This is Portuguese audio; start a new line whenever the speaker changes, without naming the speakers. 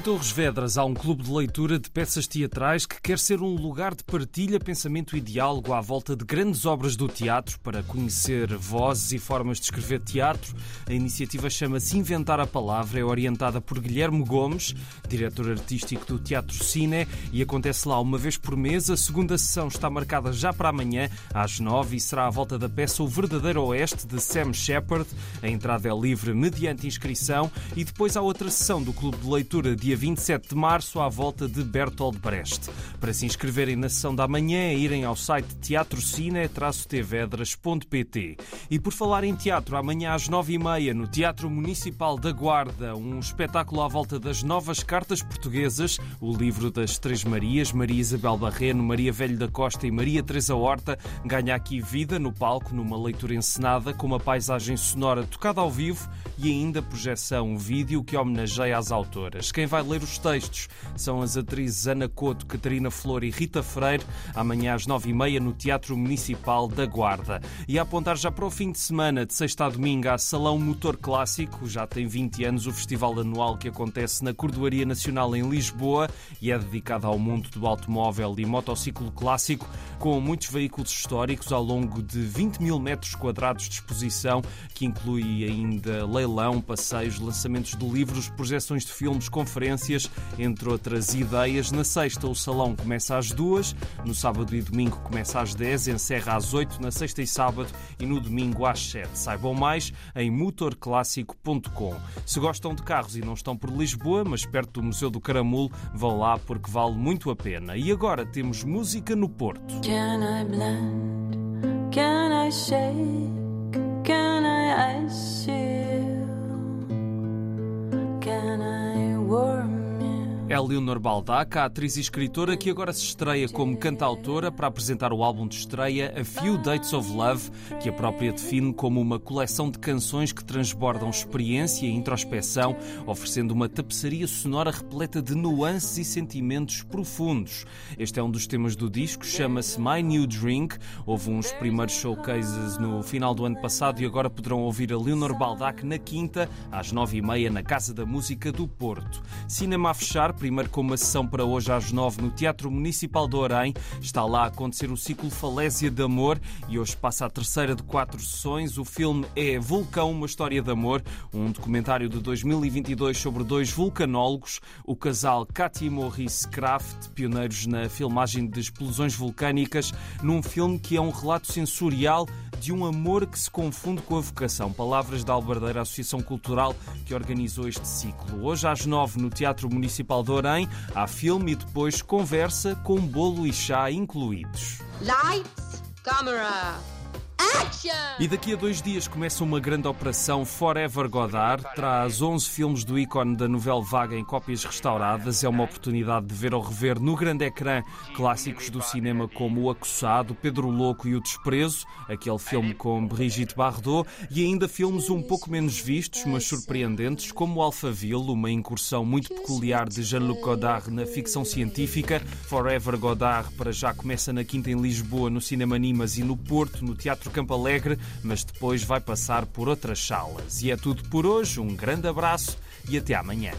Torres Vedras há um clube de leitura de peças teatrais que quer ser um lugar de partilha, pensamento e diálogo à volta de grandes obras do teatro para conhecer vozes e formas de escrever teatro. A iniciativa chama-se Inventar a Palavra, é orientada por Guilherme Gomes, diretor artístico do Teatro Cine, e acontece lá uma vez por mês. A segunda sessão está marcada já para amanhã, às nove, e será à volta da peça O Verdadeiro Oeste, de Sam Shepard. A entrada é livre mediante inscrição e depois há outra sessão do Clube de Leitura, dia 27 de março, à volta de Bertolt Brecht. Para se inscreverem na sessão da manhã, é irem ao site teatrocine-tvedras.pt. E por falar em teatro, amanhã às nove e meia, no Teatro Municipal da Guarda, um espetáculo à volta das novas cartas portuguesas, o livro das Três Marias, Maria Isabel Barreno, Maria Velho da Costa e Maria Teresa Horta, ganha aqui vida no palco, numa leitura encenada, com uma paisagem sonora tocada ao vivo e ainda projeção vídeo que homenageia as autoras. Quem vai ler os textos são as atrizes Ana Couto, Catarina Flor e Rita Freire, amanhã às nove e meia no Teatro Municipal da Guarda. E a apontar já para o fim de semana, de sexta a domingo, há Salão Motor Clássico. Já tem 20 anos o festival anual que acontece na Cordoaria Nacional em Lisboa e é dedicado ao mundo do automóvel e motociclo clássico, com muitos veículos históricos ao longo de 20 mil metros quadrados de exposição, que inclui ainda leilão, passeios, lançamentos de livros, projeções de filmes, conferências, entre outras ideias. Na sexta, o salão começa às duas, no sábado e domingo começa às 10, encerra às 8, na sexta e sábado e no domingo às 7. Saibam mais em motorclássico.com. Se gostam de carros e não estão por Lisboa, mas perto do Museu do Caramulo, vão lá porque vale muito a pena. E agora temos música no Porto.
Can I blend? Can I shake?
Leonor Baldac, a atriz e escritora que agora se estreia como cantautora para apresentar o álbum de estreia A Few Dates of Love, que a própria define como uma coleção de canções que transbordam experiência e introspeção, oferecendo uma tapeçaria sonora repleta de nuances e sentimentos profundos. Este é um dos temas do disco, chama-se My New Drink. Houve uns primeiros showcases no final do ano passado e agora poderão ouvir a Leonor Baldac na quinta, às nove e meia, na Casa da Música do Porto. Cinema a fechar, primeiro com uma sessão para hoje às nove no Teatro Municipal de Orem. Está lá a acontecer o ciclo Falésia de Amor e hoje passa a terceira de quatro sessões. O filme é Vulcão, uma história de amor, um documentário de 2022 sobre dois vulcanólogos, o casal Katy Maurice Kraft, pioneiros na filmagem de explosões vulcânicas, num filme que é um relato sensorial de um amor que se confunde com a vocação. Palavras da Albardeira Associação Cultural que organizou este ciclo. Hoje às nove no Teatro Municipal de Orem, há filme e depois conversa com bolo e chá incluídos.
Lights, camera, action!
E daqui a dois dias começa uma grande operação Forever Godard. Traz 11 filmes do ícone da novela vaga em cópias restauradas. É uma oportunidade de ver ou rever no grande ecrã clássicos do cinema como O Acossado, Pedro Louco e O Desprezo, aquele filme com Brigitte Bardot, e ainda filmes um pouco menos vistos, mas surpreendentes, como O Alphaville, uma incursão muito peculiar de Jean-Luc Godard na ficção científica. Forever Godard para já começa na quinta em Lisboa, no Cinema Nimas e no Porto, no Teatro Campo Alegre, mas depois vai passar por outras salas. E é tudo por hoje, um grande abraço e até amanhã.